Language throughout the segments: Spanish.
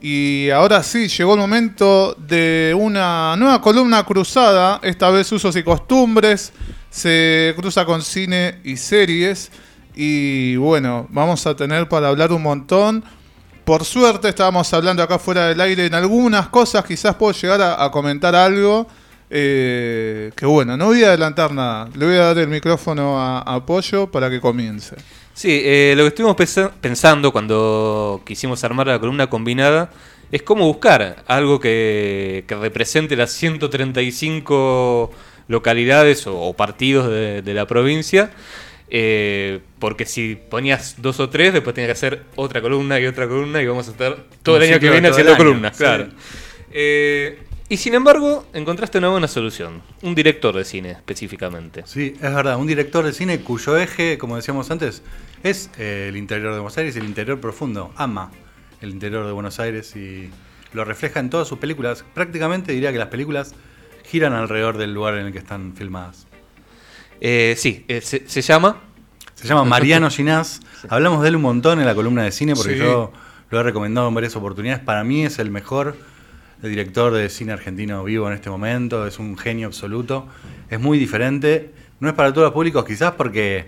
Y ahora sí, llegó el momento de una nueva columna cruzada, esta vez usos y costumbres, se cruza con cine y series. Y bueno, vamos a tener para hablar un montón. Por suerte estábamos hablando acá fuera del aire en algunas cosas, quizás puedo llegar a, comentar algo. eh, que bueno, no voy a adelantar nada. Le voy a dar el micrófono a, a Pollo para que comience. Sí, eh, lo que estuvimos pensando cuando quisimos armar la columna combinada es cómo buscar algo que, que represente las 135 localidades o, o partidos de, de la provincia. eh, porque si ponías dos o tres, después tenías que hacer otra columna y otra columna y vamos a estar todo el año que viene haciendo columnas, sí. claro. Eh, y sin embargo, encontraste una buena solución. Un director de cine, específicamente. Sí, es verdad, un director de cine cuyo eje, como decíamos antes, es eh, el interior de Buenos Aires, el interior profundo, ama el interior de Buenos Aires y lo refleja en todas sus películas. Prácticamente diría que las películas giran alrededor del lugar en el que están filmadas. Eh, sí, eh, se, se llama Se llama Mariano Ginás. Hablamos de él un montón en la columna de cine porque Sí. yo lo he recomendado en varias oportunidades. Para mí es el mejor director de cine argentino vivo en este momento. Es un genio absoluto. Es muy diferente. No es para todos los públicos quizás porque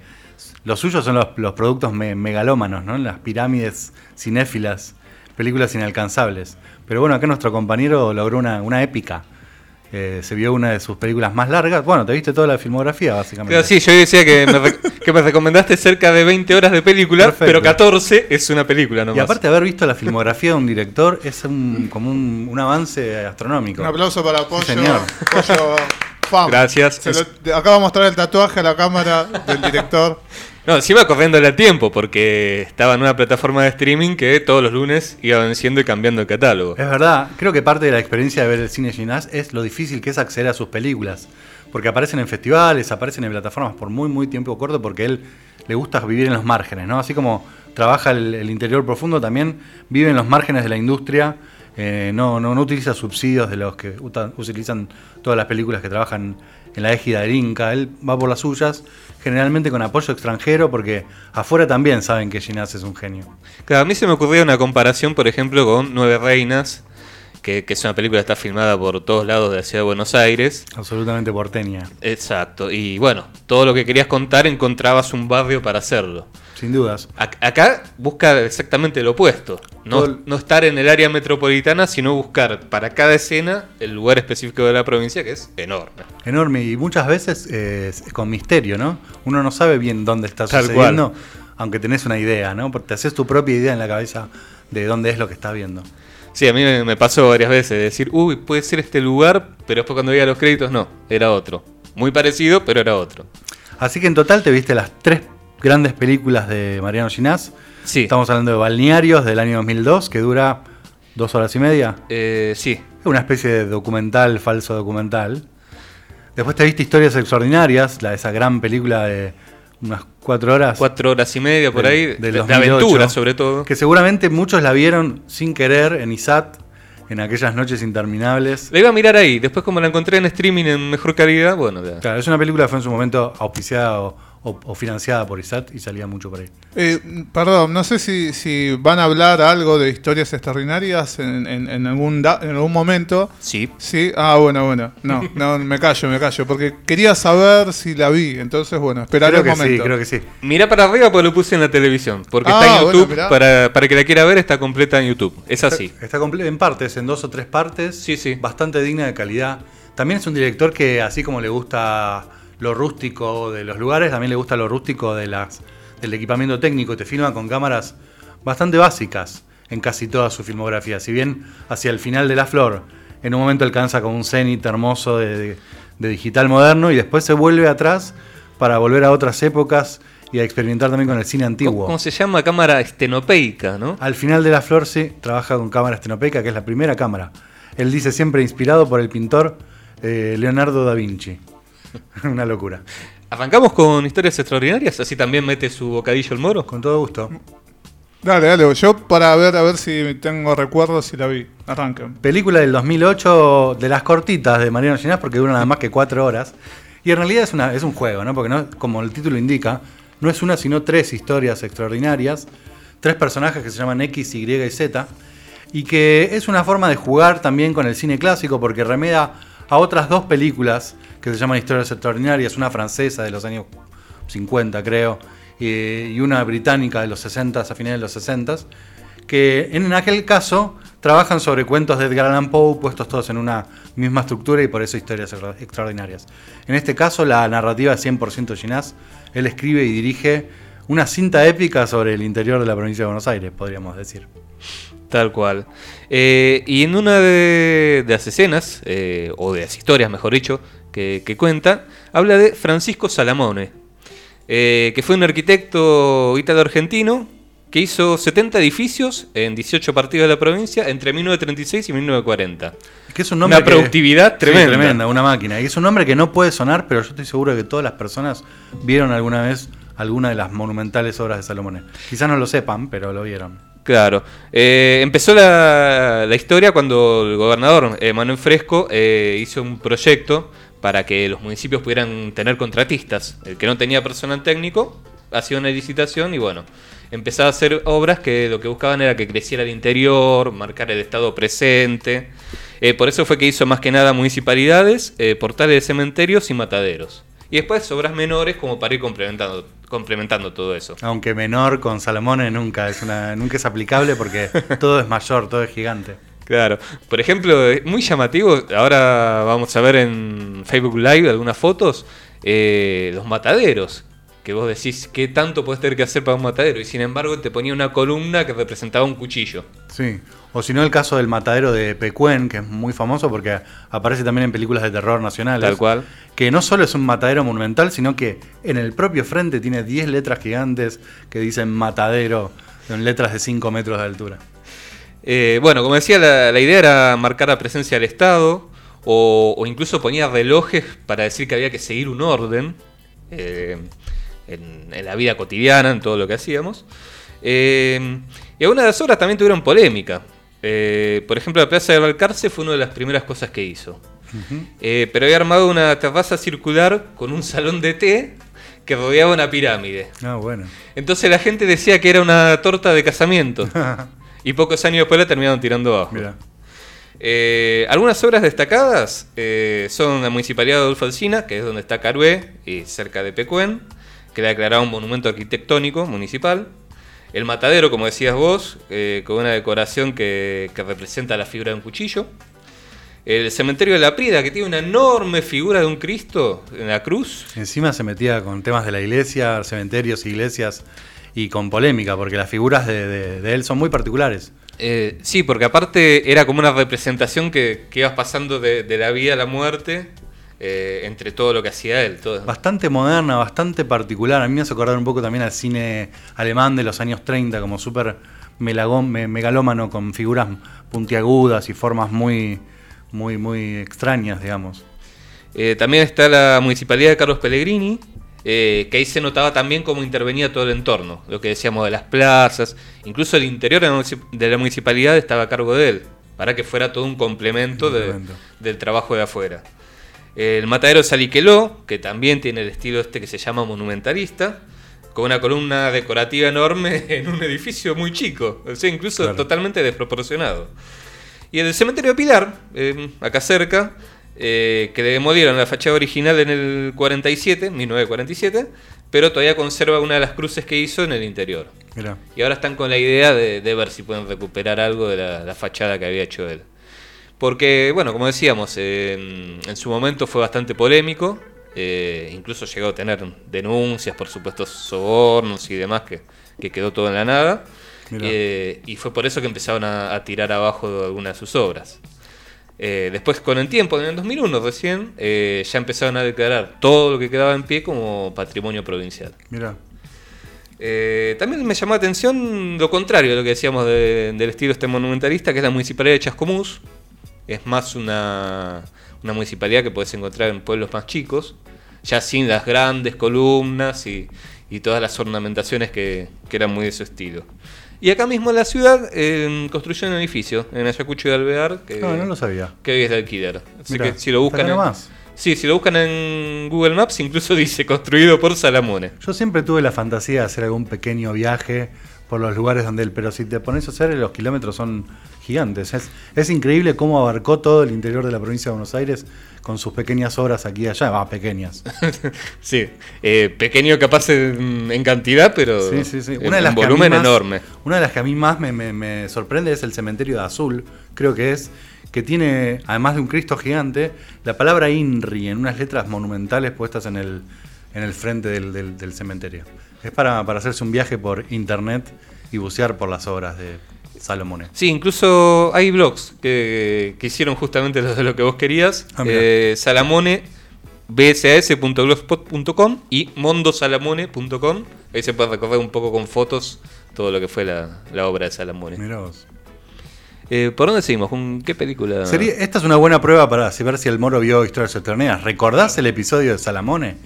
los suyos son los, productos me- megalómanos, ¿no? Las pirámides cinéfilas, películas inalcanzables. Pero bueno, acá nuestro compañero logró una, una épica. Eh, se vio una de sus películas más largas. Bueno, te viste toda la filmografía, básicamente. Claro, sí, yo decía que me, re- que me recomendaste cerca de 20 horas de película, Perfecto. pero 14 es una película nomás. Y aparte de haber visto la filmografía de un director, es un, como un, un avance astronómico. Un aplauso para Pollo. señor. Pollo fam. Gracias. Se lo- acaba de mostrar el tatuaje a la cámara del director. No, se iba corriéndole a tiempo porque estaba en una plataforma de streaming que todos los lunes iba venciendo y cambiando el catálogo. Es verdad, creo que parte de la experiencia de ver el cine Ginás es lo difícil que es acceder a sus películas. Porque aparecen en festivales, aparecen en plataformas por muy, muy tiempo corto, porque él le gusta vivir en los márgenes, ¿no? Así como trabaja el, interior profundo, también vive en los márgenes de la industria. eh, no, no, no utiliza subsidios de los que utilizan todas las películas que trabajan en la égida del Inca. Él va por las suyas, generalmente con apoyo extranjero, porque afuera también saben que Ginás es un genio. Claro, a mí se me ocurría una comparación, por ejemplo, con Nueve Reinas, que, que es una película que está filmada por todos lados de la ciudad de Buenos Aires. Absolutamente porteña, Exacto, y bueno, todo lo que querías contar encontrabas un barrio para hacerlo. Sin dudas. Ac- Acá busca exactamente lo opuesto. No, el- no estar en el área metropolitana, sino buscar para cada escena el lugar específico de la provincia, que es enorme. Enorme y muchas veces eh, con misterio, ¿no? Uno no sabe bien dónde está Tal sucediendo, aunque tenés una idea, ¿no? Porque te haces tu propia idea en la cabeza de dónde es lo que estás viendo. Sí, a mí me me pasó varias veces de decir, uy, puede ser este lugar, pero después cuando veía los créditos, no, era otro. Muy parecido, pero era otro. Así que en total te viste las tres grandes películas de Mariano Ginás. Sí, Estamos hablando de Balnearios del año 2002, que dura dos horas y media. eh, sí. Es una especie de documental, falso documental. Después te viste Historias Extraordinarias, la, esa gran película de unas cuatro horas. Cuatro horas y media por ahí, de, de 2008, aventura sobre todo. Que seguramente muchos la vieron sin querer en ISAT, en aquellas noches interminables. La iba a mirar ahí, después como la encontré en streaming en mejor calidad, bueno, ya. Claro, es una película que fue en su momento auspiciada o, o- o financiada por ISAT y salía mucho por ahí. Eh, perdón, no sé si, si van a hablar algo de historias extraordinarias en, en- en algún, da- en algún momento. Sí. Sí, ah, bueno, bueno. No, no, me callo, me callo. Porque quería saber si la vi. Entonces, bueno, esperaré creo un que momento. sí, creo que sí. Mira para arriba porque lo puse en la televisión. Porque Ah, está en bueno, YouTube. mirá. para, para que la quiera ver, está completa en YouTube. Es así. Está, está comple- en partes, en dos o tres partes. Sí, sí. Bastante digna de calidad. También es un director que, así como le gusta lo rústico de los lugares, también le gusta lo rústico de las, del equipamiento técnico. Te filma con cámaras bastante básicas en casi toda su filmografía. Si bien hacia el final de La Flor, en un momento alcanza con un cenit hermoso de, de- de digital moderno y después se vuelve atrás para volver a otras épocas y a experimentar también con el cine antiguo. ¿Cómo, se llama? Cámara estenopeica, ¿no? Al final de La Flor sí trabaja con cámara estenopeica, que es la primera cámara. Él dice siempre inspirado por el pintor eh, Leonardo da Vinci. Una locura. Arrancamos con historias extraordinarias, así también mete su bocadillo el moro. Con todo gusto. Dale, dale. Yo para ver, a ver si tengo recuerdos si la vi. Arranquen. Película del 2008 de las cortitas de Mariano Ginás porque dura nada más que cuatro horas. Y en realidad es, una, es un juego, ¿no? Porque no, como el título indica, no es una sino tres historias extraordinarias. Tres personajes que se llaman X, Y y Z. y que es una forma de jugar también con el cine clásico porque remeda a otras dos películas que se llaman Historias Extraordinarias, una francesa de los años 50 creo, y una británica de los 60 a finales de los 60 que en aquel caso trabajan sobre cuentos de Edgar Allan Poe puestos todos en una misma estructura y por eso historias extraordinarias. En este caso la narrativa es 100% Ginás, él escribe y dirige una cinta épica sobre el interior de la provincia de Buenos Aires, podríamos decir. Tal cual. Eh, y en una de, las escenas, eh, o de las historias, mejor dicho, que, cuenta, habla de Francisco Salamone, eh, que fue un arquitecto ítalo-argentino que hizo 70 edificios en 18 partidos de la provincia entre 1936 y 1940. Que es un nombre una productividad tremenda. tremenda, una máquina. Y es un nombre que no puede sonar, pero yo estoy seguro que todas las personas vieron alguna vez alguna de las monumentales obras de Salomón. Quizás no lo sepan, pero lo vieron. Claro. Eh, empezó la, historia cuando el gobernador eh, Manuel Fresco eh, hizo un proyecto para que los municipios pudieran tener contratistas. El que no tenía personal técnico hacía una licitación y bueno, empezaba a hacer obras que lo que buscaban era que creciera el interior, marcar el estado presente. Eh, por eso fue que hizo más que nada municipalidades, portales de cementerios y mataderos. Y después obras menores como para ir complementando, complementando todo eso. Aunque menor con Salomón nunca es, una, nunca es aplicable porque todo es mayor, todo es gigante. Claro. Por ejemplo, muy llamativo, ahora vamos a ver en Facebook Live algunas fotos, eh, los mataderos que vos decís qué tanto puedes tener que hacer para un matadero y sin embargo te ponía una columna que representaba un cuchillo. Sí, o si no el caso del matadero de Pecuen, que es muy famoso porque aparece también en películas de terror nacionales. Tal cual. Que no solo es un matadero monumental, sino que en el propio frente tiene 10 letras gigantes que dicen matadero, en letras de 5 metros de altura. Eh, bueno, como decía, la, idea era marcar la presencia del Estado o, o, incluso ponía relojes para decir que había que seguir un orden. Eh, en, la vida cotidiana, en todo lo que hacíamos. Eh, y algunas de las obras también tuvieron polémica. Eh, por ejemplo, la Plaza de Balcarce fue una de las primeras cosas que hizo. Eh, pero había armado una terraza circular con un salón de té que rodeaba una pirámide. Ah, bueno. Entonces la gente decía que era una torta de casamiento. y pocos años después la terminaron tirando abajo. algunas obras destacadas son la Municipalidad de Adolfo Alsina, que es donde está Carué y cerca de Pecuén que le declarado un monumento arquitectónico municipal. El matadero, como decías vos, eh, con una decoración que, representa la figura de un cuchillo. El cementerio de la Prida, que tiene una enorme figura de un Cristo en la cruz. Encima se metía con temas de la iglesia, cementerios, iglesias y con polémica, porque las figuras de, él son muy particulares. Eh, sí, porque aparte era como una representación que, que ibas pasando de, de, la vida a la muerte eh, entre todo lo que hacía él. Todo. Bastante moderna, bastante particular. A mí me hace acordar un poco también al cine alemán de los años 30, como súper megalómano, con figuras puntiagudas y formas muy, muy, muy extrañas, digamos. Eh, también está la municipalidad de Carlos Pellegrini, eh, que ahí se notaba también cómo intervenía todo el entorno, lo que decíamos de las plazas, incluso el interior de la municipalidad estaba a cargo de él, para que fuera todo un complemento, del trabajo de afuera. El matadero Saliqueló, que también tiene el estilo este que se llama monumentalista, con una columna decorativa enorme en un edificio muy chico, o sea, incluso totalmente desproporcionado. Y el cementerio Pilar, eh, acá cerca, eh, que demolieron la fachada original en el 47, 1947, pero todavía conserva una de las cruces que hizo en el interior. Y ahora están con la idea de, ver si pueden recuperar algo de la fachada que había hecho él. Porque, bueno, como decíamos, en su momento fue bastante polémico, eh, incluso llegó a tener denuncias por supuestos sobornos y demás que, quedó todo en la nada. Eh, y fue por eso que empezaron a, tirar abajo algunas de sus obras. Eh, después, con el tiempo, en el 2001 recién, ya empezaron a declarar todo lo que quedaba en pie como patrimonio provincial. Mira. también me llamó la atención lo contrario de lo que decíamos del estilo este monumentalista, que es la municipalidad de Chascomús, es más una, municipalidad que puedes encontrar en pueblos más chicos, ya sin las grandes columnas y, todas las ornamentaciones que, eran muy de su estilo. Y acá mismo en la ciudad eh, construyó un edificio en Ayacucho de Alvear que, no, no lo sabía. que hoy es de alquiler. Así que si lo buscan en, sí, si lo buscan en Google Maps incluso dice construido por Salamone. Yo siempre tuve la fantasía de hacer algún pequeño viaje por los lugares donde él. Pero si te pones a hacer, los kilómetros son gigantes. Es, es increíble cómo abarcó todo el interior de la provincia de Buenos Aires con sus pequeñas obras aquí y allá. Va, pequeñas. Sí, eh, pequeño capaz en, en cantidad, pero Sí, sí, sí. en Una de las un volumen más- enorme. Una de las que a mí más me, me- me sorprende es el cementerio de Azul, creo que es, que tiene, además de un Cristo gigante, la palabra INRI en unas letras monumentales puestas en el, en el frente del, del- del cementerio. Es para, para hacerse un viaje por internet y bucear por las obras de Salomone. Sí, incluso hay blogs que, que hicieron justamente lo lo que vos querías. Ah. Eh, Salamone, bsas.blogspot.com y mondosalamone.com. Ahí se puede recorrer un poco con fotos todo lo que fue la, la obra de Salamone. Mirá vos. Eh, ¿Por dónde seguimos? ¿Con qué película? Sería- esta es una buena prueba para ver si el moro vio Historias Eternas. ¿Recordás el episodio de Salamone?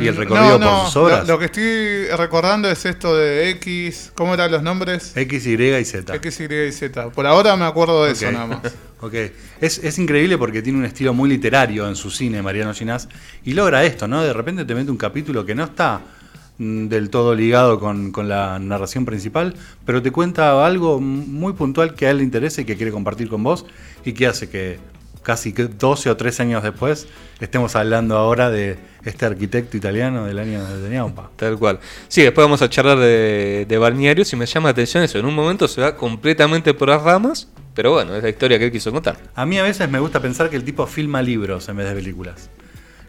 y el Mm, recorrido no, no, por sus obras. Lo, lo que estoy recordando es esto de X. ¿Cómo eran los nombres? X, Y y Z. X, Y y Z. Por ahora me acuerdo de eso nada más. Ok. Es, es increíble porque tiene un estilo muy literario en su cine, Mariano Ginás, y logra esto, ¿no? De repente te mete un capítulo que no está mm, del todo ligado con, con la narración principal, pero te cuenta algo muy puntual que a él le interesa y que quiere compartir con vos, y que hace que casi que 12 o 13 años después estemos hablando ahora de este arquitecto italiano del año de Ñaupa. Tal cual. Sí, después vamos a charlar de, de balnearios y me llama la atención eso. En un momento se va completamente por las ramas, pero bueno, es la historia que él quiso contar. A mí a veces me gusta pensar que el tipo filma libros en vez de películas.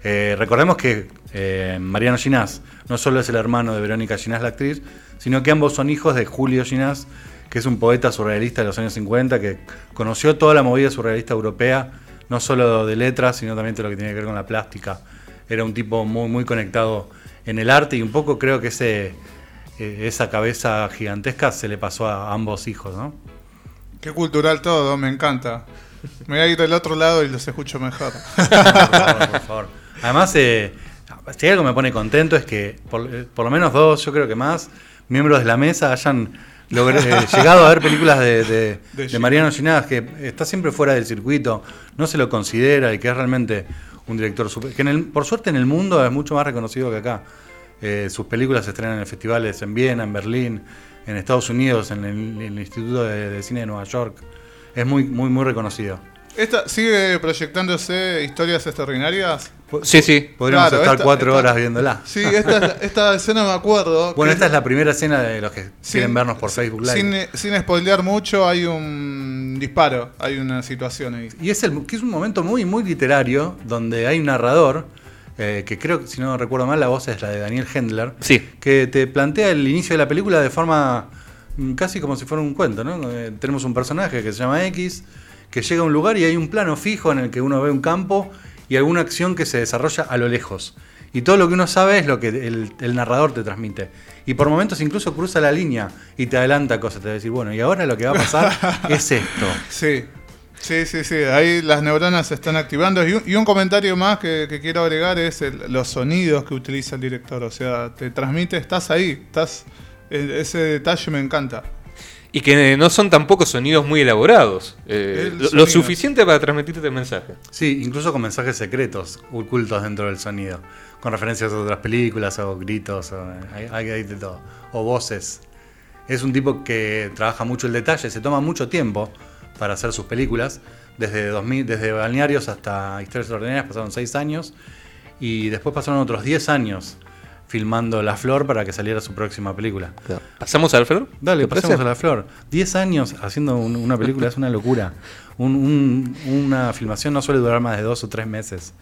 Eh, recordemos que eh, Mariano Ginás no solo es el hermano de Verónica Ginás, la actriz, sino que ambos son hijos de Julio Ginás, que es un poeta surrealista de los años 50, que conoció toda la movida surrealista europea, no solo de letras, sino también de lo que tiene que ver con la plástica. Era un tipo muy, muy conectado en el arte y un poco creo que ese, eh, esa cabeza gigantesca se le pasó a ambos hijos, ¿no? Qué cultural todo, me encanta. Me voy a ir del otro lado y los escucho mejor. por favor, por favor. Además, eh, si algo me pone contento es que por, eh, por lo menos dos, yo creo que más, miembros de la mesa hayan eh, llegado a ver películas de, de- De de Mariano Ginás, que está siempre fuera del circuito, no se lo considera y que es realmente un director super- que en el- por suerte en el mundo es mucho más reconocido que acá. Eh, sus películas se estrenan en festivales en Viena, en Berlín, en Estados Unidos, en el, en el Instituto de, de Cine de Nueva York. Es muy, muy, muy reconocido. Esta, ¿Sigue proyectándose historias extraordinarias? Sí, sí. Podríamos Claro, estar esta- cuatro esta- horas viéndola. Sí, esta, esta escena me acuerdo. Bueno, esta es la primera escena de los que sin- quieren vernos por Facebook Live. Sin, sin spoilear mucho, hay un disparo, hay una situación ahí. Y es, el, que es un momento muy, muy literario donde hay un narrador, eh, que creo que si no recuerdo mal, la voz es la de Daniel Hendler, Sí. que te plantea el inicio de la película de forma mm, casi como si fuera un cuento. ¿no? Eh, tenemos un personaje que se llama X, que llega a un lugar y hay un plano fijo en el que uno ve un campo y alguna acción que se desarrolla a lo lejos. Y todo lo que uno sabe es lo que el, el narrador te transmite. Y por momentos incluso cruza la línea y te adelanta cosas. Te va a decir, bueno, y ahora lo que va a pasar es esto. Sí, sí, sí, sí. Ahí las neuronas se están activando. Y un, y un comentario más que, que quiero agregar es el- los sonidos que utiliza el director. O sea, te transmite, estás ahí, estás. e- Ese detalle me encanta. Y que no son tampoco sonidos muy elaborados. Eh, lo, suficiente para transmitirte el mensaje. Sí, incluso con mensajes secretos ocultos dentro del sonido, con referencias a otras películas o gritos, o, hay, hay- hay de todo, o voces. Es un tipo que trabaja mucho el detalle, se toma mucho tiempo para hacer sus películas, desde, 2000, desde Balnearios hasta Historias Ordinarias pasaron 6 años y después pasaron otros 10 años filmando La Flor para que saliera su próxima película. ¿Pasamos al Alfredo? Dale, ¿Te parece? pasemos a la flor. 10 años haciendo un- una película es una locura. Un- un- una filmación no suele durar más de dos o tres meses.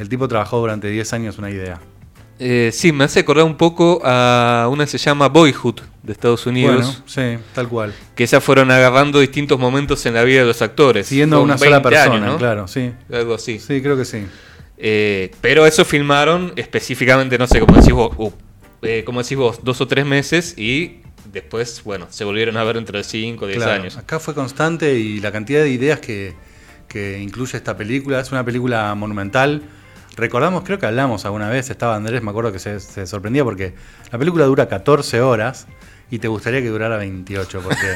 El tipo trabajó durante 10 años una idea. Eh, sí, me hace acordar un poco a una que se llama Boyhood de Estados Unidos. Bueno, sí, tal cual. Que esas fueron agarrando distintos momentos en la vida de los actores. Siguiendo a Con una sola 20 persona, años, ¿no? claro, sí. Algo así. Sí, creo que sí. Eh, pero eso filmaron específicamente, no sé, como decís vos, uh, eh, como decís vos, dos o tres meses y después, bueno, se volvieron a ver entre 5 o 10 Claro, años. Acá fue constante y la cantidad de ideas que, que incluye esta película es una película monumental. Recordamos, creo que hablamos alguna vez, estaba Andrés, me acuerdo que se, se sorprendía porque la película dura 14 horas y te gustaría que durara 28 porque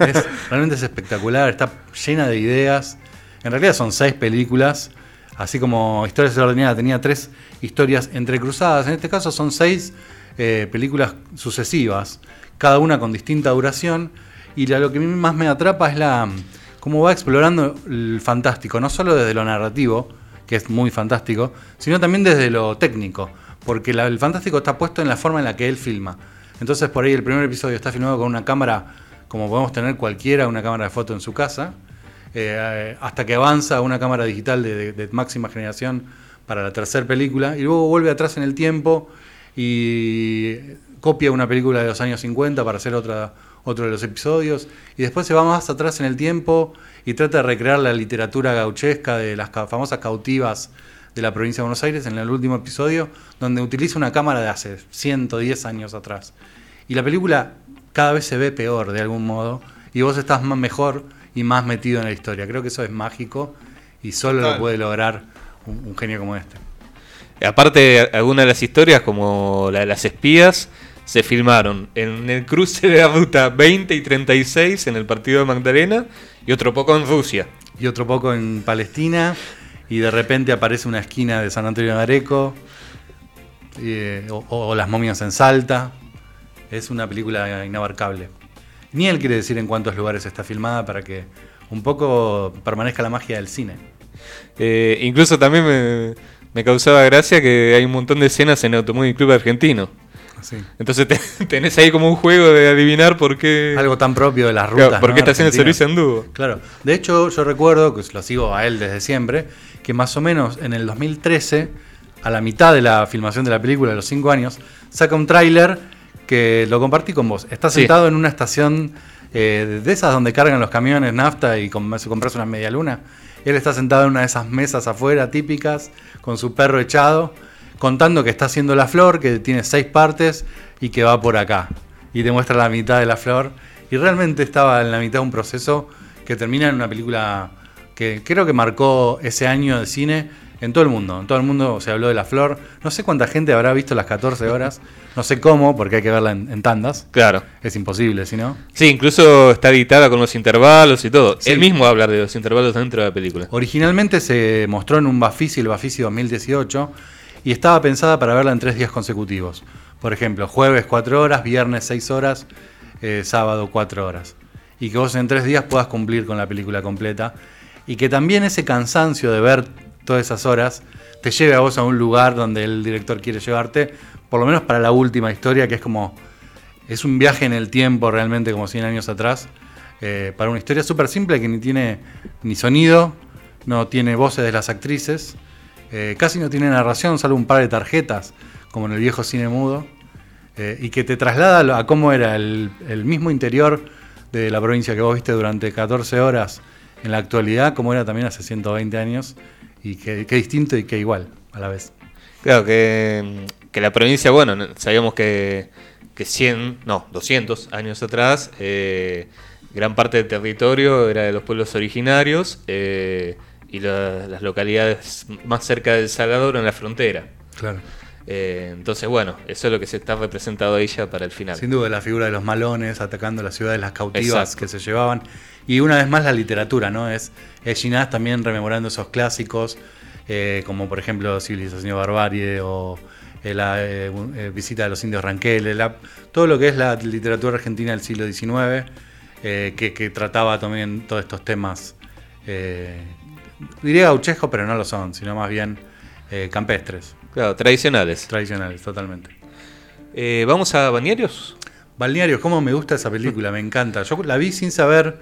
es, realmente es espectacular, está llena de ideas. En realidad son seis películas, así como Historias Extraordinarias tenía tres historias entrecruzadas, en este caso son seis eh, películas sucesivas cada una con distinta duración. Y lo que más me atrapa es la cómo va explorando el fantástico, no solo desde lo narrativo, que es muy fantástico, sino también desde lo técnico, porque el fantástico está puesto en la forma en la que él filma. Entonces por ahí el primer episodio está filmado con una cámara, como podemos tener cualquiera, una cámara de foto en su casa, eh, hasta que avanza una cámara digital de, máxima generación para la tercera película, y luego vuelve atrás en el tiempo y copia una película de los años 50 para hacer otra, otro de los episodios, y después se va más atrás en el tiempo y trata de recrear la literatura gauchesca de las famosas cautivas de la provincia de Buenos Aires en el último episodio, donde utiliza una cámara de hace 110 años atrás. Y la película cada vez se ve peor de algún modo, y vos estás más mejor y más metido en la historia. Creo que eso es mágico y solo lo puede lograr un, genio como este. Aparte, algunas de las historias, como la de las espías, se filmaron en el cruce de la ruta 20 y 36 en el partido de Magdalena y otro poco en Rusia. Y otro poco en Palestina y de repente aparece una esquina de San Antonio de Areco eh, o, Las momias en Salta. Es una película inabarcable. Ni él quiere decir en cuántos lugares está filmada para que un poco permanezca la magia del cine. Eh, incluso también me, me, causaba gracia que hay un montón de escenas en Automóvil Club Argentino. Entonces tenés ahí como un juego de adivinar por qué. Algo tan propio de las rutas. ¿Por qué está haciendo el servicio en dúo? Claro. De hecho, yo recuerdo, que lo sigo a él desde siempre, que más o menos en el 2013, a la mitad de la filmación de la película, de los cinco años, saca un tráiler que lo compartí con vos. Está sentado en una estación eh, de esas donde cargan los camiones nafta y se compras una media luna. Él está sentado en una de esas mesas afuera típicas, con su perro echado contando que está haciendo la flor, que tiene seis partes y que va por acá. Y te muestra la mitad de la flor. Y realmente estaba en la mitad de un proceso que termina en una película que creo que marcó ese año de cine en todo el mundo. En todo el mundo se habló de la flor. No sé cuánta gente habrá visto las 14 horas. No sé cómo, porque hay que verla en, tandas. Claro. Es imposible, si no. Sí, incluso está editada con los intervalos y todo. Él mismo habla de los intervalos dentro de la película. Originalmente se mostró en un Bafisi, el Bafisi 2018 y estaba pensada para verla en tres días consecutivos. Por ejemplo, jueves 4 horas, viernes 6 horas, eh, sábado 4 horas. Y que vos en tres días puedas cumplir con la película completa. Y que también ese cansancio de ver todas esas horas te lleve a vos a un lugar donde el director quiere llevarte, por lo menos para la última historia, que es como. Es un viaje en el tiempo realmente, como 100 años atrás. Eh, para una historia súper simple que ni tiene ni sonido, no tiene voces de las actrices eh, casi no tiene narración, salvo un par de tarjetas, como en el viejo cine mudo, eh, y que te traslada a cómo era el, mismo interior de la provincia que vos viste durante 14 horas en la actualidad, como era también hace 120 años, y qué distinto y qué igual a la vez. Claro, que, la provincia, bueno, sabíamos que, que 100, no, 200 años atrás, eh, gran parte del territorio era de los pueblos originarios y las localidades más cerca del Salvador en la frontera. Claro. Eh, entonces, bueno, eso es lo que se está representado ahí ya para el final. Sin duda, la figura de los malones atacando las ciudades, las cautivas que se llevaban. Y una vez más la literatura, ¿no? Es, es Ginás también rememorando esos clásicos, eh, como por ejemplo Civilización y Barbarie o eh, la visita de los indios Ranqueles, todo lo que es la literatura argentina del siglo XIX, que, que, trataba también todos estos temas diría gauchesco, pero no lo son, sino más bien eh, campestres. Claro, tradicionales. Tradicionales, totalmente. Eh, ¿Vamos a Balnearios? Balnearios, cómo me gusta esa película, me encanta. Yo la vi sin saber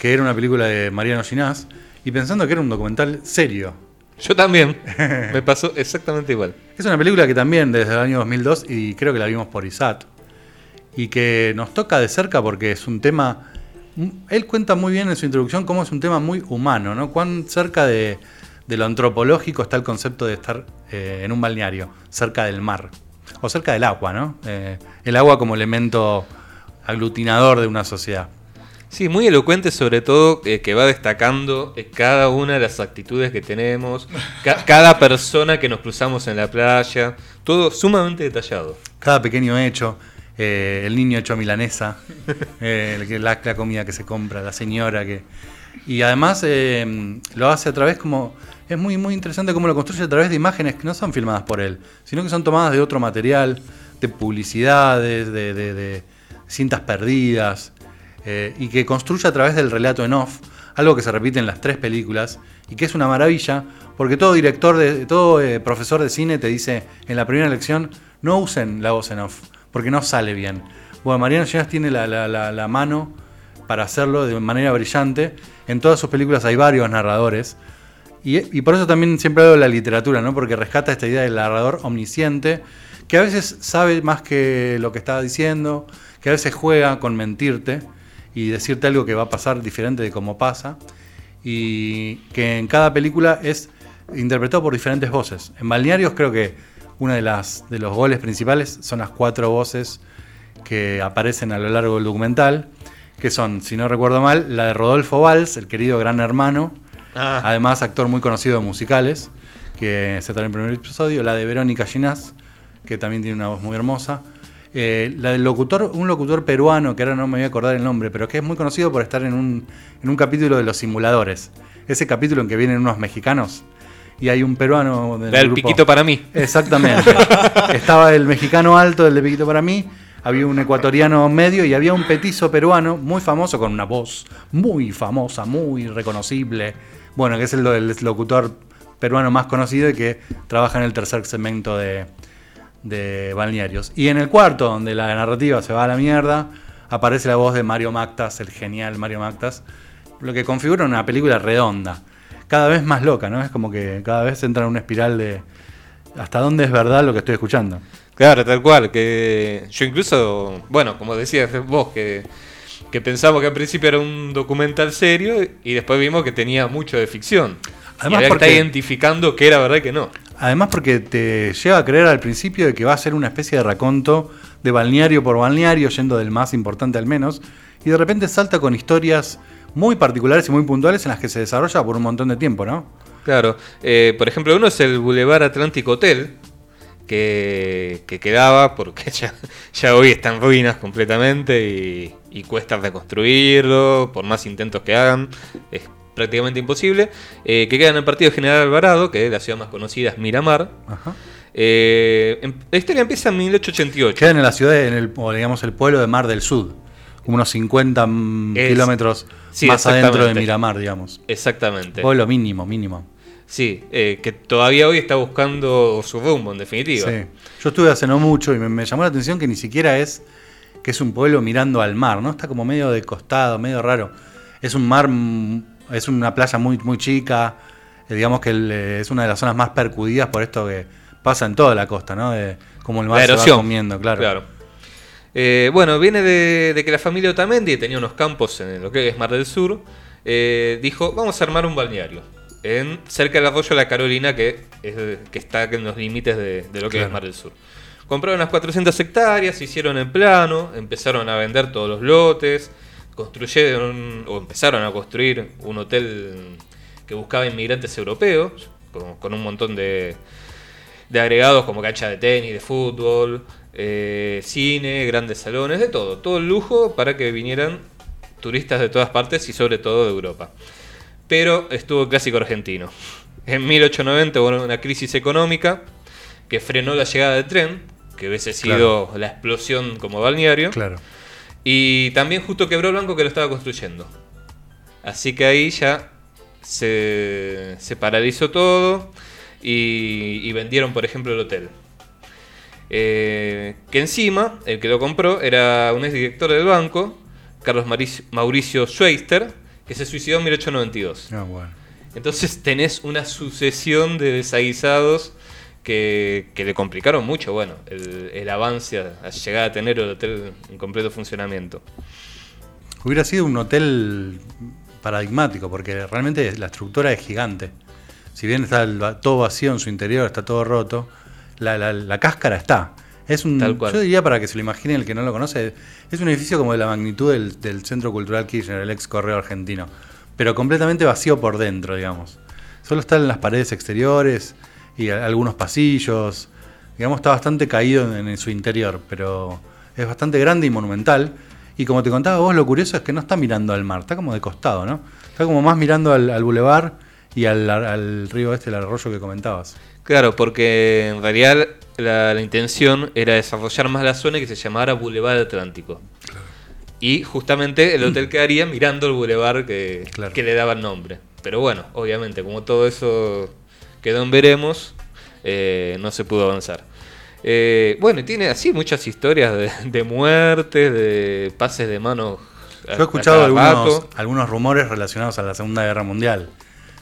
que era una película de Mariano Ginás y pensando que era un documental serio. Yo también. me pasó exactamente igual. Es una película que también desde el año 2002 y creo que la vimos por ISAT y que nos toca de cerca porque es un tema él cuenta muy bien en su introducción cómo es un tema muy humano, ¿no? Cuán cerca de, lo antropológico está el concepto de estar eh, en un balneario, cerca del mar, o cerca del agua, ¿no? Eh, el agua como elemento aglutinador de una sociedad. Sí, muy elocuente sobre todo eh, que va destacando cada una de las actitudes que tenemos, cada persona que nos cruzamos en la playa, todo sumamente detallado. Cada pequeño hecho. Eh, el niño hecho milanesa, eh, la, comida que se compra, la señora que... Y además eh, lo hace a través como... Es muy, muy interesante cómo lo construye a través de imágenes que no son filmadas por él, sino que son tomadas de otro material, de publicidades, de, cintas perdidas, eh, y que construye a través del relato en off, algo que se repite en las tres películas, y que es una maravilla, porque todo director, de, todo eh, profesor de cine te dice en la primera lección, no usen la voz en off, porque no sale bien. Bueno, Mariano Llenas tiene la, la- la- mano para hacerlo de manera brillante. En todas sus películas hay varios narradores. Y, y por eso también siempre hablo de la literatura, ¿no? Porque rescata esta idea del narrador omnisciente, que a veces sabe más que lo que está diciendo, que a veces juega con mentirte y decirte algo que va a pasar diferente de cómo pasa. Y que en cada película es interpretado por diferentes voces. En Balnearios creo que uno de, las, de los goles principales son las cuatro voces que aparecen a lo largo del documental, que son, si no recuerdo mal, la de Rodolfo Valls, el querido gran hermano, Ah, además actor muy conocido de musicales, que se trata en el primer episodio, la de Verónica Ginás, que también tiene una voz muy hermosa, eh, la del locutor, un locutor peruano, que ahora no me voy a acordar el nombre, pero que es muy conocido por estar en un, en un capítulo de Los Simuladores, ese capítulo en que vienen unos mexicanos y hay un peruano del da el grupo- piquito para mí. Exactamente. Estaba el mexicano alto, el de Piquito para mí. Había un ecuatoriano medio y había un petizo peruano muy famoso con una voz muy famosa, muy reconocible. Bueno, que es el, el locutor peruano más conocido y que trabaja en el tercer segmento de, de Balnearios. Y en el cuarto, donde la narrativa se va a la mierda, aparece la voz de Mario Mactas, el genial Mario Mactas, lo que configura una película redonda. Cada vez más loca, ¿no? Es como que cada vez entra en una espiral de hasta dónde es verdad lo que estoy escuchando. Claro, tal cual. Que yo incluso, bueno, como decías vos, que, que pensamos que al principio era un documental serio y después vimos que tenía mucho de ficción. Además, y había que porque- estar identificando qué era verdad y qué no. Además porque te lleva a creer al principio de que va a ser una especie de raconto de balneario por balneario, yendo del más importante al menos, y de repente salta con historias muy particulares y muy puntuales en las que se desarrolla por un montón de tiempo, ¿no? Claro. Eh, por ejemplo, uno es el Boulevard Atlántico Hotel, que, que quedaba, porque ya, ya hoy está en ruinas completamente y, y cuesta reconstruirlo, por más intentos que hagan, prácticamente imposible. Eh, que queda en el partido General Alvarado, que es la ciudad más conocida, es Miramar. Ajá. Eh, em- la historia empieza en 1888. Queda en la ciudad, en el, o digamos el pueblo de Mar del Sud, como unos 50 mm, Es- kilómetros sí, más adentro de. Miramar, digamos. Exactamente. Pueblo mínimo, mínimo. Sí, eh, que todavía hoy está buscando su rumbo, en definitiva. Sí. Yo estuve hace no mucho y me, me llamó la atención que ni siquiera es que es un pueblo mirando al mar, ¿no? Está como medio de costado, medio raro. Es un mar, mm, es una playa muy, muy chica. eh, digamos que el, eh, es una de las zonas más percudidas por esto que pasa en toda la costa, ¿no? De cómo el mar La se va erosión. comiendo, claro. Eh, bueno, viene de, de que la familia Otamendi tenía unos campos en lo que es Mar del Sur. eh, dijo, vamos a armar un balneario. En, cerca del arroyo La Carolina, que, es, que está en los límites de, de lo que Claro. es Mar del Sur. Compraron unas 400 hectáreas, hicieron el plano, empezaron a vender todos los lotes, construyeron o empezaron a construir un hotel que buscaba inmigrantes europeos, con, con un montón de, de agregados como cancha de tenis, de fútbol, eh, cine, grandes salones, de todo. Todo el lujo para que vinieran turistas de todas partes y sobre todo de Europa. Pero estuvo el clásico argentino. En 1890 hubo una crisis económica que frenó la llegada del tren, que hubiese sido la explosión como balneario. Claro. Y también justo quebró el banco que lo estaba construyendo. Así que ahí ya se, se paralizó todo y, y vendieron, por ejemplo, el hotel. Eh, que encima, el que lo compró era un exdirector del banco, Carlos Marici- Mauricio Schweister, que se suicidó en 1892. Ah, bueno. Entonces tenés una sucesión de desaguisados que, que le complicaron mucho, bueno, el, el avance a, a llegar a tener el hotel en completo funcionamiento. Hubiera sido un hotel paradigmático, porque realmente la estructura es gigante. Si bien está todo vacío en su interior, está todo roto, la, la- la cáscara está. Es un, Tal cual. Yo diría para que se lo imagine el que no lo conoce, es un edificio como de la magnitud del, del Centro Cultural Kirchner, el ex correo argentino, pero completamente vacío por dentro, digamos. Solo están las paredes exteriores y a- algunos pasillos. Digamos, está bastante caído en, en su interior, pero es bastante grande y monumental. Y como te contaba vos, lo curioso es que no está mirando al mar, está como de costado, ¿no? Está como más mirando al, al bulevar y al, al río este, el arroyo que comentabas. Claro, porque en realidad la, la intención era desarrollar más la zona y que se llamara Boulevard Atlántico. Y justamente el hotel quedaría mirando el bulevar que, Claro. que le daba el nombre. Pero bueno, obviamente, como todo eso quedó en veremos, eh, no se pudo avanzar. Eh, bueno, y tiene así muchas historias de, de muertes, de pases de manos. Yo he escuchado algunos, rumores relacionados a la Segunda Guerra Mundial,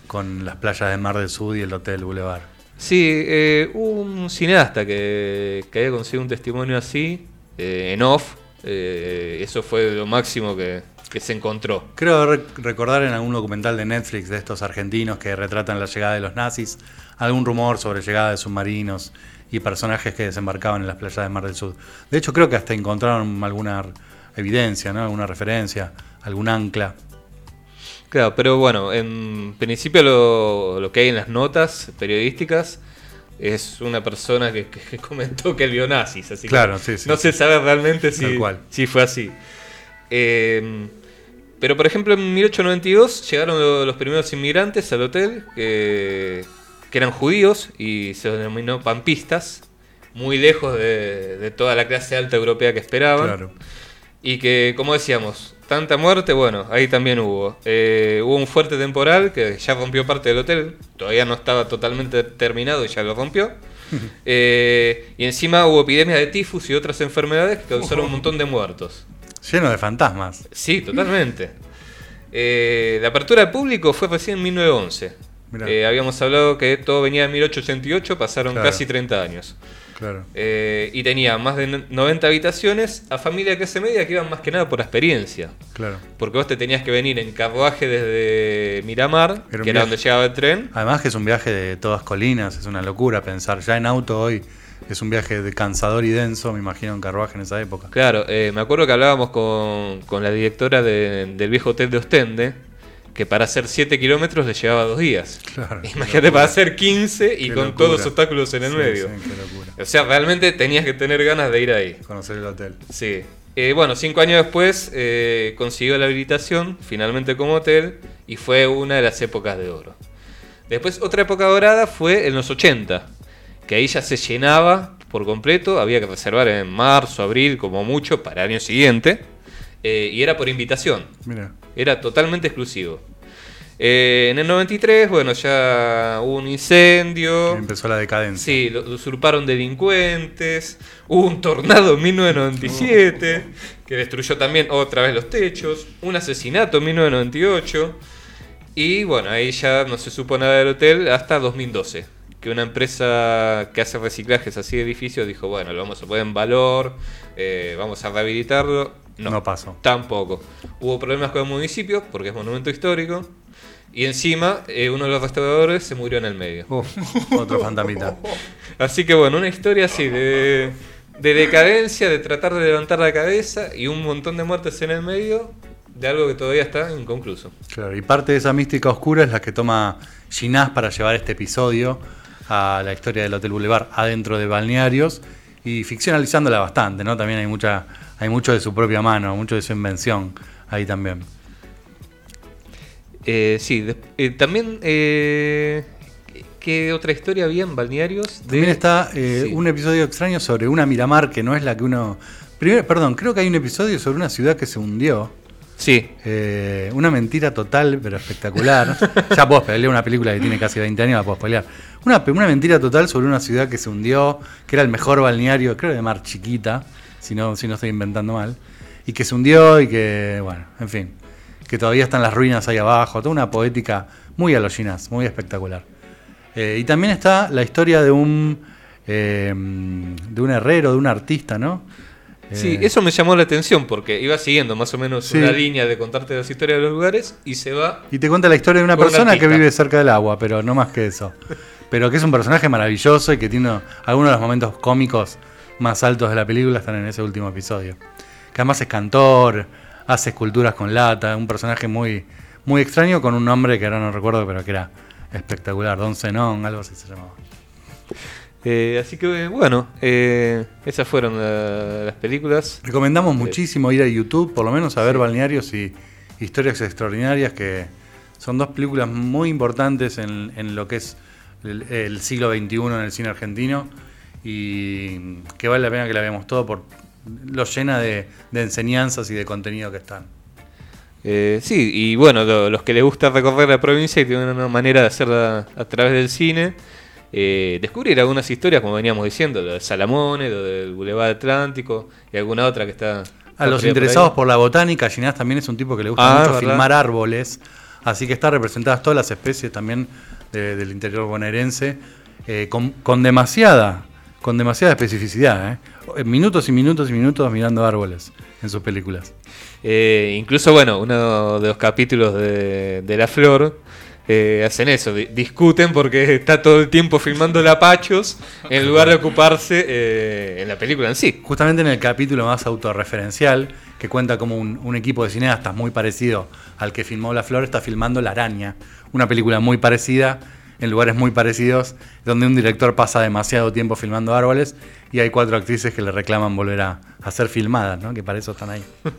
con las playas de Mar del Sud y el Hotel Boulevard. Sí, eh, un cineasta que, que había conseguido un testimonio así, eh, en off. eso fue lo máximo que, que se encontró. Creo rec- recordar en algún documental de Netflix de estos argentinos que retratan la llegada de los nazis, algún rumor sobre llegada de submarinos y personajes que desembarcaban en las playas de Mar del Sud. De hecho, creo que hasta encontraron alguna evidencia, ¿no? alguna referencia, algún ancla. Claro, pero bueno, en principio lo, lo que hay en las notas periodísticas es una persona que, que comentó que vio nazis, así Claro, que sí, sí. no se sabe realmente si, si fue así. Eh, pero por ejemplo en 1892 llegaron lo- los primeros inmigrantes al hotel que, que eran judíos y se denominó pampistas, muy lejos de, de toda la clase alta europea que esperaban. Claro. Y que, como decíamos, tanta muerte, bueno, ahí también hubo. Eh, hubo un fuerte temporal que ya rompió parte del hotel. Todavía no estaba totalmente terminado y ya lo rompió. Eh, y encima hubo epidemias de tifus y otras enfermedades que causaron un montón de muertos. Lleno de fantasmas. Sí, totalmente. Eh, la apertura al público fue recién en 1911. Mirá. Eh, habíamos hablado que todo venía en 1888, pasaron Claro. casi 30 años. Claro. Eh, y tenía más de 90 habitaciones a familia de clase media que iban más que nada por experiencia. Claro. Porque vos te tenías que venir en carruaje desde Miramar, Era que era donde llegaba el tren. Además que es un viaje de todas colinas, es una locura pensar. Ya en auto hoy es un viaje de cansador y denso, me imagino en carruaje en esa época. Claro, eh, me acuerdo que hablábamos con, con la directora de- del viejo hotel de Ostende, que para hacer 7 kilómetros le llevaba dos días. Claro. Imagínate para hacer 15 y Qué con locura. todos los obstáculos en el Sí, medio. sí, qué locura. O sea, realmente tenías que tener ganas de ir ahí. Conocer el hotel. Sí. Eh, bueno, cinco años después eh, consiguió la habilitación, finalmente como hotel, y fue una de las épocas de oro. Después, otra época dorada fue en los 80, que ahí ya se llenaba por completo, había que reservar en marzo, abril, como mucho, para el año siguiente, eh, y era por invitación, Mira. era totalmente exclusivo. Eh, en el 93, bueno, ya hubo un incendio. Empezó la decadencia. Sí, lo, lo usurparon delincuentes. Hubo un tornado en 1997 que destruyó también otra vez los techos. Un asesinato en 1998. Y bueno, ahí ya no se supo nada del hotel hasta 2012. Que una empresa que hace reciclajes así de edificios dijo: Bueno, lo vamos a poner en valor, eh, vamos a rehabilitarlo. No, No pasó. Tampoco. Hubo problemas con el municipio porque es monumento histórico. Y encima, eh, uno de los restauradores se murió en el medio. Otro fantasmita. Así que bueno, una historia así de, de decadencia, de tratar de levantar la cabeza y un montón de muertes en el medio de algo que todavía está inconcluso. Claro, y parte de esa mística oscura es la que toma Ginás para llevar este episodio a la historia del Hotel Boulevard adentro de balnearios y ficcionalizándola bastante, ¿no? También hay mucha hay mucho de su propia mano, mucho de su invención ahí también. Eh, sí, de- eh, también, eh, ¿qué otra historia había en balnearios? de- También está eh, Sí. un episodio extraño sobre una Miramar que no es la que uno... Primero, perdón, creo que hay un episodio sobre una ciudad que se hundió. Sí, Eh, una mentira total, pero espectacular. ya puedo pelear una película que tiene casi 20 años, la puedo pelear. Una, una mentira total sobre una ciudad que se hundió, que era el mejor balneario, creo de Mar Chiquita, si no, si no estoy inventando mal. Y que se hundió y que, bueno, en fin, que todavía están las ruinas ahí abajo. Toda una poética muy a los muy espectacular. Eh, y también está la historia de un, eh, de un herrero, de un artista, ¿no? Sí, Eh, eso me llamó la atención porque iba siguiendo más o menos Sí. una línea de contarte las historias de los lugares y se va Y te cuenta la historia de una persona que vive cerca del agua, pero no más que eso. Pero que es un personaje maravilloso y que tiene algunos de los momentos cómicos más altos de la película están en ese último episodio. Que además es cantor, hace esculturas con lata, un personaje muy, muy extraño con un nombre que ahora no recuerdo, pero que era espectacular, Don Zenón, algo así se llamaba. Eh, así que bueno, eh, esas fueron la- las películas. Recomendamos Sí. muchísimo ir a YouTube, por lo menos a ver balnearios y historias extraordinarias, que son dos películas muy importantes en, en lo que es el, el siglo XXI en el cine argentino y que vale la pena que la veamos todo por lo llena de, de enseñanzas y de contenido que están. Eh, sí, y bueno, lo- los que les gusta recorrer la provincia y tienen una manera de hacerla a través del cine, eh, descubrir algunas historias, como veníamos diciendo, lo de Salamone, lo del Boulevard Atlántico y alguna otra que está... A los interesados por la botánica, Ginás también es un tipo que le gusta Ah, mucho ¿verdad? filmar árboles, así que está representadas todas las especies también de- del interior bonaerense, eh, con, con demasiada, con demasiada especificidad, ¿eh? minutos y minutos y minutos mirando árboles en sus películas. Eh, incluso, bueno, uno de los capítulos de, de La Flor eh, hacen eso, di- discuten porque está todo el tiempo filmando lapachos en lugar de ocuparse eh, en la película en sí. Justamente en el capítulo más autorreferencial, que cuenta como un, un equipo de cineastas muy parecido al que filmó La Flor, está filmando La Araña, una película muy parecida, en lugares muy parecidos, donde un director pasa demasiado tiempo filmando árboles y hay cuatro actrices que le reclaman volver a, a ser filmadas, ¿no? que para eso están ahí.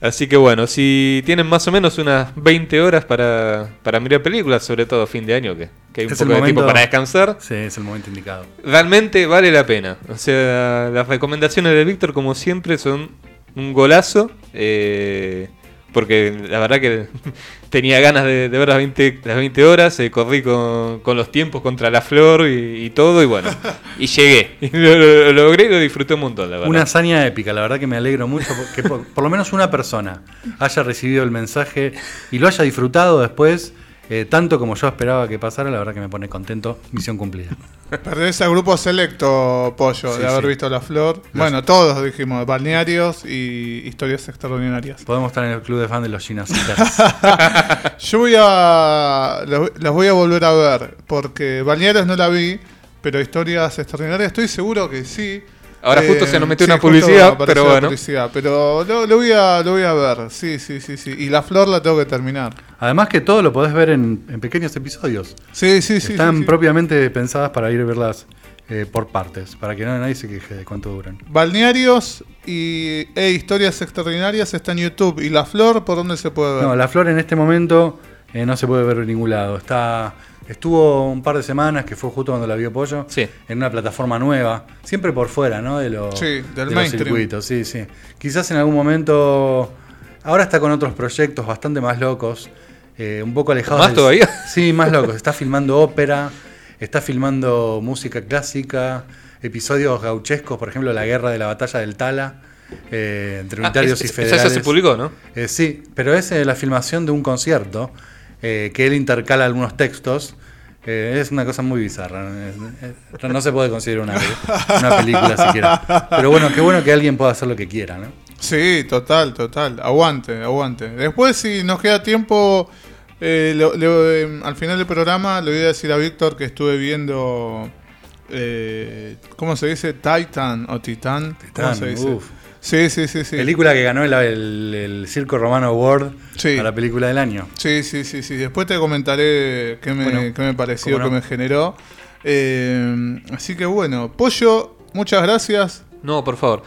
Así que bueno, si tienen más o menos unas 20 horas para, para mirar películas, sobre todo fin de año, que, que hay un Es poco de tiempo para descansar, Sí, es el momento indicado. realmente vale la pena. O sea, las recomendaciones de Víctor, como siempre, son un golazo. eh, porque la verdad que tenía ganas de, de ver las 20, las 20 horas, eh, corrí con, con los tiempos contra la flor y, y todo, y bueno, y llegué. Y lo, lo- lo logré y lo disfruté un montón, la verdad. Una hazaña épica, la verdad que me alegro mucho que por, por lo menos una persona haya recibido el mensaje y lo haya disfrutado después, eh, tanto como yo esperaba que pasara, la verdad que me pone contento, misión cumplida. Pertenece al grupo selecto, Pollo, Sí, de haber sí. visto La Flor. Bueno, todos dijimos, balnearios y historias extraordinarias. Podemos estar en el club de fan de los chinos. Yo voy a. Las voy a volver a ver, porque Balnearios no la vi, pero historias extraordinarias estoy seguro que sí. Ahora justo se nos metió una publicidad, pero bueno. publicidad, pero lo, lo voy a, lo voy a ver, sí, sí, sí, sí. Y La Flor la tengo que terminar. Además que todo lo podés ver en, en pequeños episodios. Sí, sí, sí. Están sí, sí. propiamente pensadas para ir a verlas eh, por partes, para que no, nadie se queje de cuánto duran. Balnearios y e historias extraordinarias está en YouTube. ¿Y La Flor por dónde se puede ver? No, La Flor en este momento eh, no se puede ver en ningún lado. Está, estuvo un par de semanas, que fue justo cuando la vio Pollo, Sí. en una plataforma nueva, siempre por fuera, ¿no? De, lo- Sí, del de los circuitos, sí, sí. Quizás en algún momento, ahora está con otros proyectos bastante más locos, eh, un poco alejados. ¿Más del- todavía? Sí, más locos. Está filmando ópera, está filmando música clásica, episodios gauchescos, por ejemplo, la guerra de la batalla del Tala. eh, entre Ah, unitarios es- y es- federales. esa se publicó, ¿no? Eh, sí, pero es eh, la filmación de un concierto eh, que él intercala algunos textos. Eh, es una cosa muy bizarra. no se puede considerar una, una película siquiera. Pero bueno, qué bueno que alguien pueda hacer lo que quiera, ¿no? Sí, total, total. Aguante, aguante. Después, si nos queda tiempo, eh, lo- lo- eh, al final del programa le voy a decir a Víctor que estuve viendo. eh, ¿Cómo se dice? Titan o Titán. ¿Cómo se dice? uf. Sí, sí, sí, sí. Película que ganó el, el- el Circo Romano Award Sí. a la película del año. Sí, sí, sí, sí. Después te comentaré qué me, Bueno, qué me pareció, no. qué me generó. Eh, así que bueno, Pollo, muchas gracias. No, por favor.